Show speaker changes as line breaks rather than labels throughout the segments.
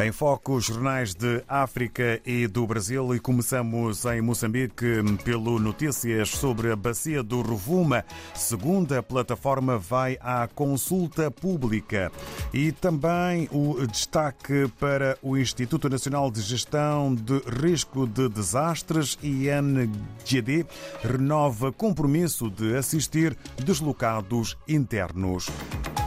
Em foco, os jornais de África e do Brasil e começamos em Moçambique pelo notícias sobre a bacia do Rovuma. Segunda plataforma vai à consulta pública. E também o destaque para o Instituto Nacional de Gestão de Risco de Desastres, INGD, renova compromisso de assistir deslocados internos.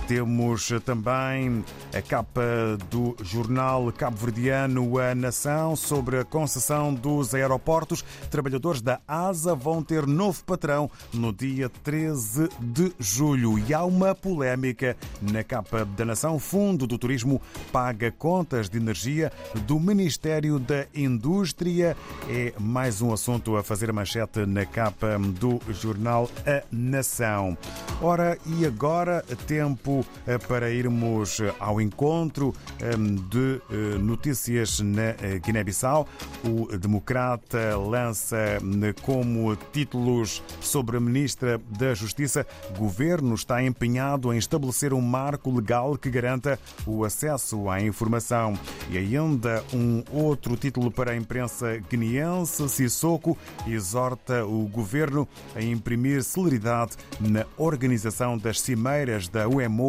Temos também a capa do jornal cabo-verdiano A Nação sobre a concessão dos aeroportos. Trabalhadores da ASA vão ter novo patrão no dia 13 de julho. E há uma polémica na capa da Nação. Fundo do Turismo paga contas de energia do Ministério da Indústria. É mais um assunto a fazer manchete na capa do jornal A Nação. Ora, e agora tempo eh, para irmos eh, ao encontro ehm, de eh, notícias na Guiné-Bissau. O Democrata lança como títulos sobre a Ministra da Justiça: Governo está empenhado em estabelecer um marco legal que garanta o acesso à informação. E ainda um outro título para a imprensa guineense: Sissoko exorta o governo a imprimir celeridade na organização das cimeiras da UEMO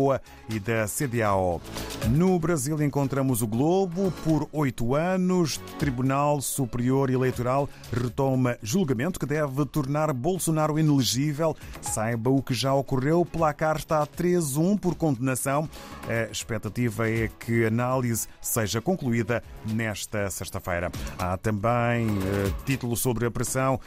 e da CDAO. No Brasil encontramos o Globo. Por oito anos, Tribunal Superior Eleitoral retoma julgamento que deve tornar Bolsonaro inelegível. Saiba o que já ocorreu. Placar está a 3-1 por condenação. A expectativa é que a análise seja concluída nesta sexta-feira. Há também uh, título sobre a pressão uh,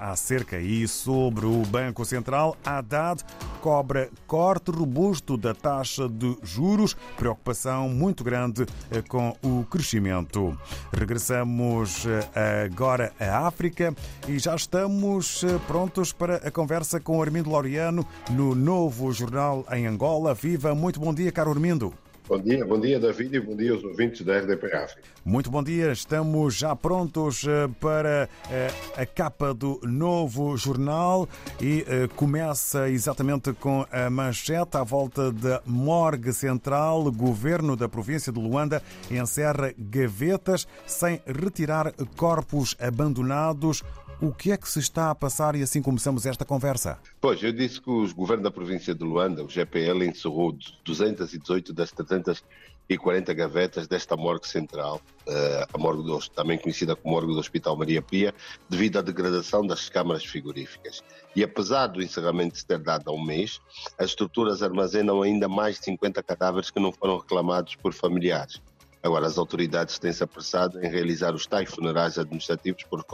acerca e sobre o Banco Central. Haddad cobra corte robusto da taxa de juros, preocupação muito grande eh, com o crescimento. Regressamos eh, agora à África e já estamos eh, prontos para a conversa com Armindo Laureano no novo jornal em Angola. Viva, muito bom dia, caro Armindo.
Bom dia, bom dia David e bom dia aos ouvintes da RDP África.
Muito bom dia, estamos já prontos eh, para eh, a capa do novo jornal e eh, começa exatamente com a manchete à volta da Morgue Central. Governo da província de Luanda encerra gavetas sem retirar corpos abandonados o que é que se está a passar e assim começamos esta conversa?
Pois, eu disse que o governo da província de Luanda, o GPL, encerrou 218 das 340 gavetas desta morgue central, eh, a morgue do, também conhecida como morgue do Hospital Maria Pia, devido à degradação das câmaras frigoríficas. E apesar do encerramento ter dado há um mês, as estruturas armazenam ainda mais de 50 cadáveres que não foram reclamados por familiares. Agora, as autoridades têm-se apressado em realizar os tais funerais administrativos por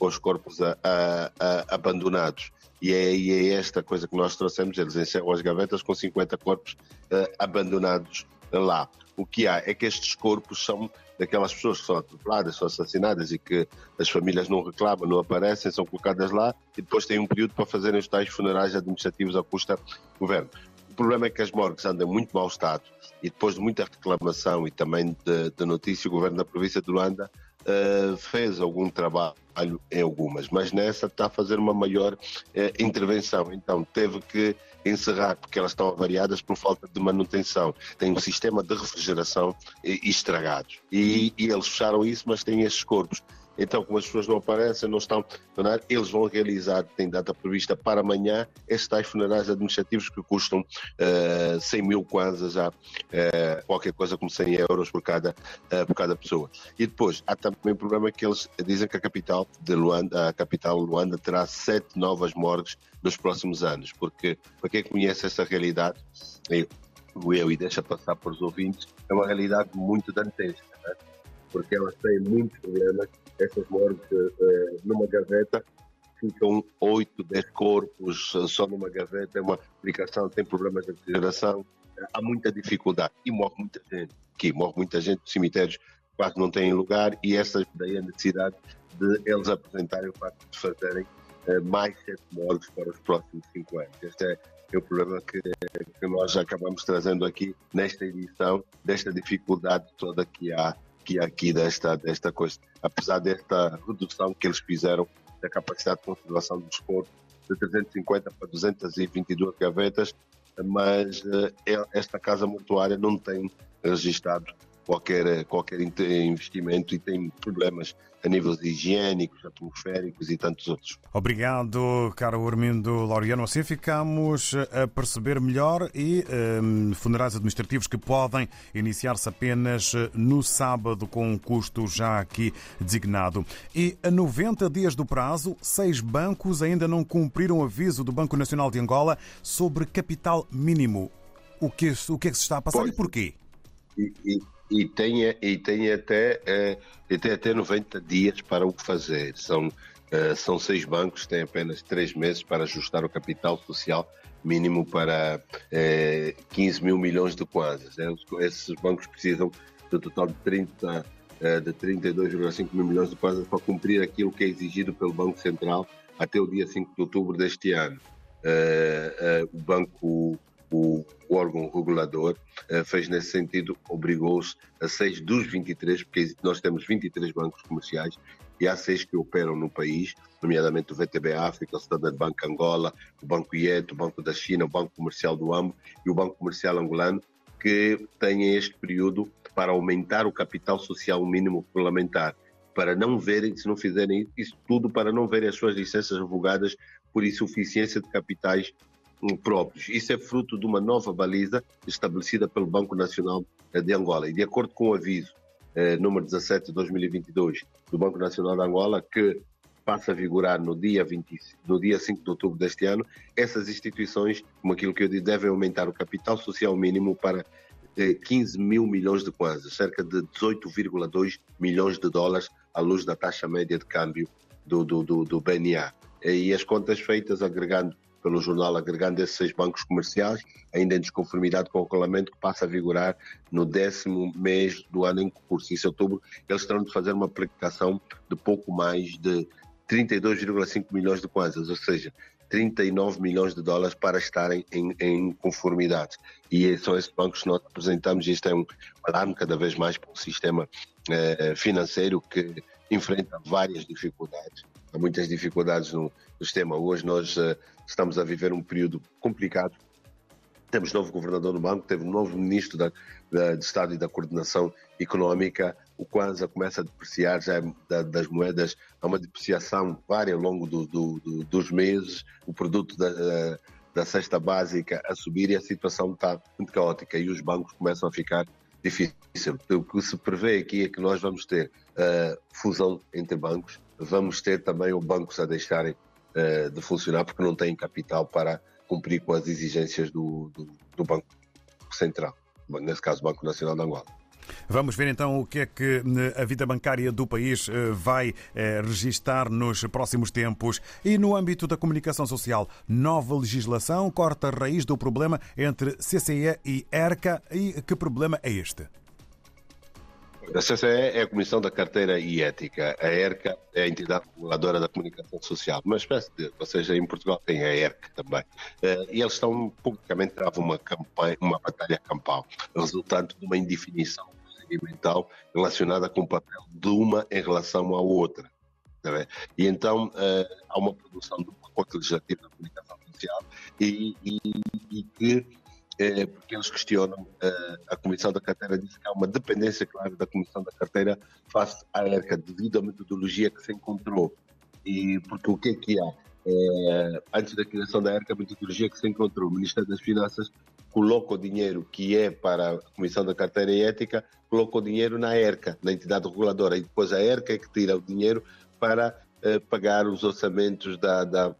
com os corpos a, a, a, abandonados. E é, e é, esta coisa que nós trouxemos, eles encerram as gavetas com 50 corpos uh, abandonados lá. O que há é que estes corpos são daquelas pessoas que são atropeladas, são assassinadas e que as famílias não reclamam, não aparecem, são colocadas lá e depois têm um período para fazerem os tais funerais administrativos à custa do governo. O problema é que as morgues andam em muito mau estado e depois de muita reclamação e também de, de notícia, o governo da província de Luanda uh, fez algum trabalho em algumas, mas nessa está a fazer uma maior uh, intervenção. Então teve que encerrar, porque elas estão avariadas por falta de manutenção. Tem um sistema de refrigeração estragado. E, e eles fecharam isso, mas têm esses corpos. Então, como as pessoas não aparecem, não estão eles vão realizar, tem data prevista para amanhã, estes tais funerais administrativos que custam uh, eh, 100 mil kwanzas, já, uh, qualquer coisa como 100 euros por cada, uh, por cada pessoa. E depois, há também o problema que eles dizem que a capital de Luanda, a capital Luanda terá sete novas morgues nos próximos anos, porque para quem conhece essa realidade, eu, eu e deixa passar para os ouvintes, é uma realidade muito dantesca, né? porque elas têm muitos problemas essas mortes uh, numa gaveta, ficam 8, 10 corpos só numa gaveta, é uma aplicação, tem problemas de refrigeração, há muita dificuldade e morre muita gente. Aqui morre muita gente, os cemitérios quase não têm lugar e essa daí a necessidade de eles apresentarem o facto de fazerem uh, mais sete mortes para os próximos cinco anos. Este é, é o problema que, que nós acabamos trazendo aqui nesta edição, desta dificuldade toda que há que aqui desta, desta coisa, apesar desta redução que eles fizeram da capacidade de conservação dos corpos de 350 para 222 gavetas, mas uh, esta casa mortuária não tem registrado qualquer, qualquer investimento e tem problemas a níveis higiênicos, atmosféricos e tantos outros.
Obrigado, caro Armindo Laureano. Assim ficamos a perceber melhor e um, funerais administrativos que podem iniciar-se apenas no sábado com um custo já aqui designado. E a 90 dias do prazo, seis bancos ainda não cumpriram o aviso do Banco Nacional de Angola sobre capital mínimo. O que, o que é que se está a passar pois. e porquê?
E, e e tem, e tem, até, é, e tem até 90 dias para o fazer. São, é, são seis bancos, têm apenas três meses para ajustar o capital social mínimo para é, 15 mil milhões de kwanzas. É, esses bancos precisam do total de 30 é, de 32,5 mil milhões de kwanzas para cumprir aquilo que é exigido pelo Banco Central até o dia 5 de outubro deste ano. É, é, o Banco o, órgão regulador uh, fez nesse sentido, obrigou-se a seis dos 23, porque nós temos 23 bancos comerciais e há seis que operam no país, nomeadamente o VTB África, o Standard Bank Angola, o Banco IET, o Banco da China, o Banco Comercial do AMO e o Banco Comercial Angolano, que têm este período para aumentar o capital social mínimo regulamentar, para não verem, se não fizerem isso tudo, para não verem as suas licenças revogadas por insuficiência de capitais próprios. Isso é fruto de uma nova baliza estabelecida pelo Banco Nacional de Angola. E de acordo com o aviso eh, número 17 de 2022 do Banco Nacional de Angola, que passa a vigorar no dia, 20, no dia 5 de outubro deste ano, essas instituições, como aquilo que eu disse, devem aumentar o capital social mínimo para 15 eh, mil milhões de kwanzas, cerca de 18,2 milhões de dólares à luz da taxa média de câmbio do, do, do, do BNA. E as contas feitas agregando pelo jornal agregando esses seis bancos comerciais, ainda em desconformidade com o regulamento que passa a vigorar no décimo mês do ano em curso. Em outubro, eles terão de fazer uma aplicação de pouco mais de 32,5 milhões de kwanzas, ou seja, 39 milhões de dólares para estarem em, em, conformidade. E são esses bancos que nós apresentamos. Isto é um alarme cada vez mais para o sistema eh, financeiro que enfrenta várias dificuldades. Há muitas dificuldades no, sistema. Hoje nós uh, estamos a viver um período complicado. Temos novo governador do banco, teve um novo ministro da, da, de Estado e da Coordenação Económica. O Kwanza começa a depreciar já da, das moedas, há uma depreciação vária ao longo do, do, do, dos meses. O produto da, uh, da cesta básica a subir e a situação está muito caótica e os bancos começam a ficar difícil. O que se prevê aqui é que nós vamos ter uh, fusão entre bancos, vamos ter também os bancos a deixarem uh, de funcionar porque não têm capital para cumprir com as exigências do, do, do Banco Central, nesse caso o Banco Nacional de Angola.
Vamos ver então o que é que eh, a vida bancária do país eh, vai registar nos próximos tempos. E no âmbito da comunicação social, nova legislação corta a raiz do problema entre CCE e ERCA. E que problema é este?
A CCE é a Comissão da Carteira e Ética. A ERCA é a entidade reguladora da comunicação social. Uma espécie de, ou seja, em Portugal tem a ERCA também. E eles estão, publicamente, travam uma campanha, uma batalha campal, resultante de uma indefinição procedimental relacionada com o papel de uma em relação à outra. E então uh, há uma produção de um pacote legislativo da comunicação social e, e, e que é, porque eles questionam, uh, a Comissão da Carteira diz que há uma dependência clara da Comissão da Carteira face à ERCA, devido à metodologia que se encontrou. E porque o que é que há? É, antes da criação da ERCA, a metodologia que se encontrou, o Ministério das Finanças coloca o dinheiro que é para a Comissão da Carteira e Ética, coloca o dinheiro na ERCA, na entidade reguladora, e depois a ERCA é que tira o dinheiro para eh, pagar os orçamentos da, da,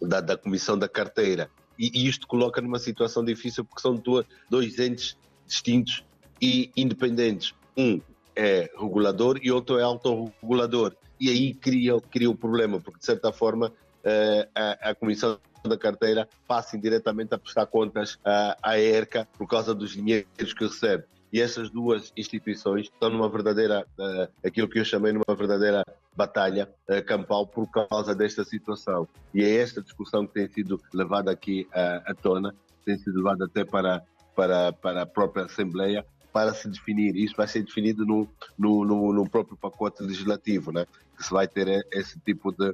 da, da, Comissão da Carteira. E, e, isto coloca numa situação difícil porque são dois, dois entes distintos e independentes. Um é regulador e outro é autorregulador. E aí cria, cria o problema, porque de certa forma eh, a, a Comissão da carteira passem diretamente a prestar contas à, à ERCA por causa dos dinheiros que recebe. E essas duas instituições estão numa verdadeira, uh, aquilo que eu chamei numa verdadeira batalha uh, campal por causa desta situação. E é esta discussão que tem sido levada aqui uh, à tona, tem sido levada até para, para, para a própria Assembleia, para se definir. Isso vai ser definido no, no, no, no próprio pacote legislativo, né? que se vai ter esse tipo de,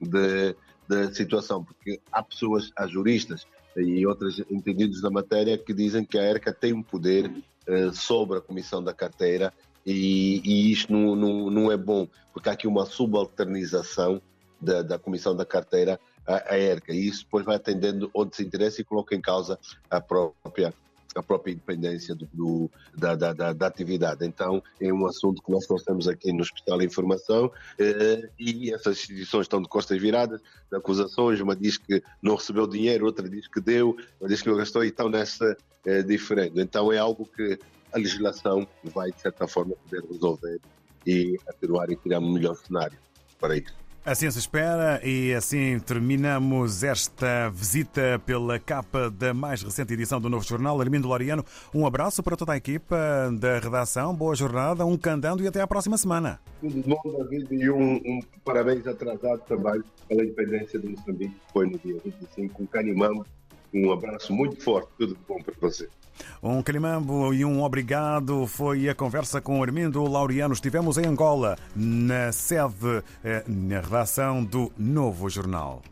de, da situação, porque há pessoas, há juristas e outros entendidos da matéria que dizem que a ERCA tem um poder sobre a comissão da carteira e, e isto não, não, não, é bom, porque há aqui uma subalternização da, da comissão da carteira à, à ERCA e isso depois vai atendendo outros interesses e coloca em causa a própria a própria independência do, do, da, da, da, da, atividade. Então, é um assunto que nós trouxemos aqui no Hospital Informação eh, e essas instituições estão de costas viradas, de acusações, uma diz que não recebeu dinheiro, outra diz que deu, uma diz que não gastou e estão nessa eh, diferente. Então, é algo que a legislação vai, de certa forma, poder resolver e atenuar e criar um melhor cenário para isso.
Assim se espera e assim terminamos esta visita pela capa da mais recente edição do Novo Jornal. Armindo Loriano, um abraço para toda a equipa da redação, boa jornada, um candando e até à próxima semana.
Tudo bom, David, e um, um parabéns atrasado também pela independência de Moçambique, que foi no dia 25, um canimamo. Um abraço muito forte, tudo bom para você.
Um calimambo e um obrigado foi a conversa com Armindo Laureano. Estivemos em Angola, na sede, eh, na redação do Novo Jornal.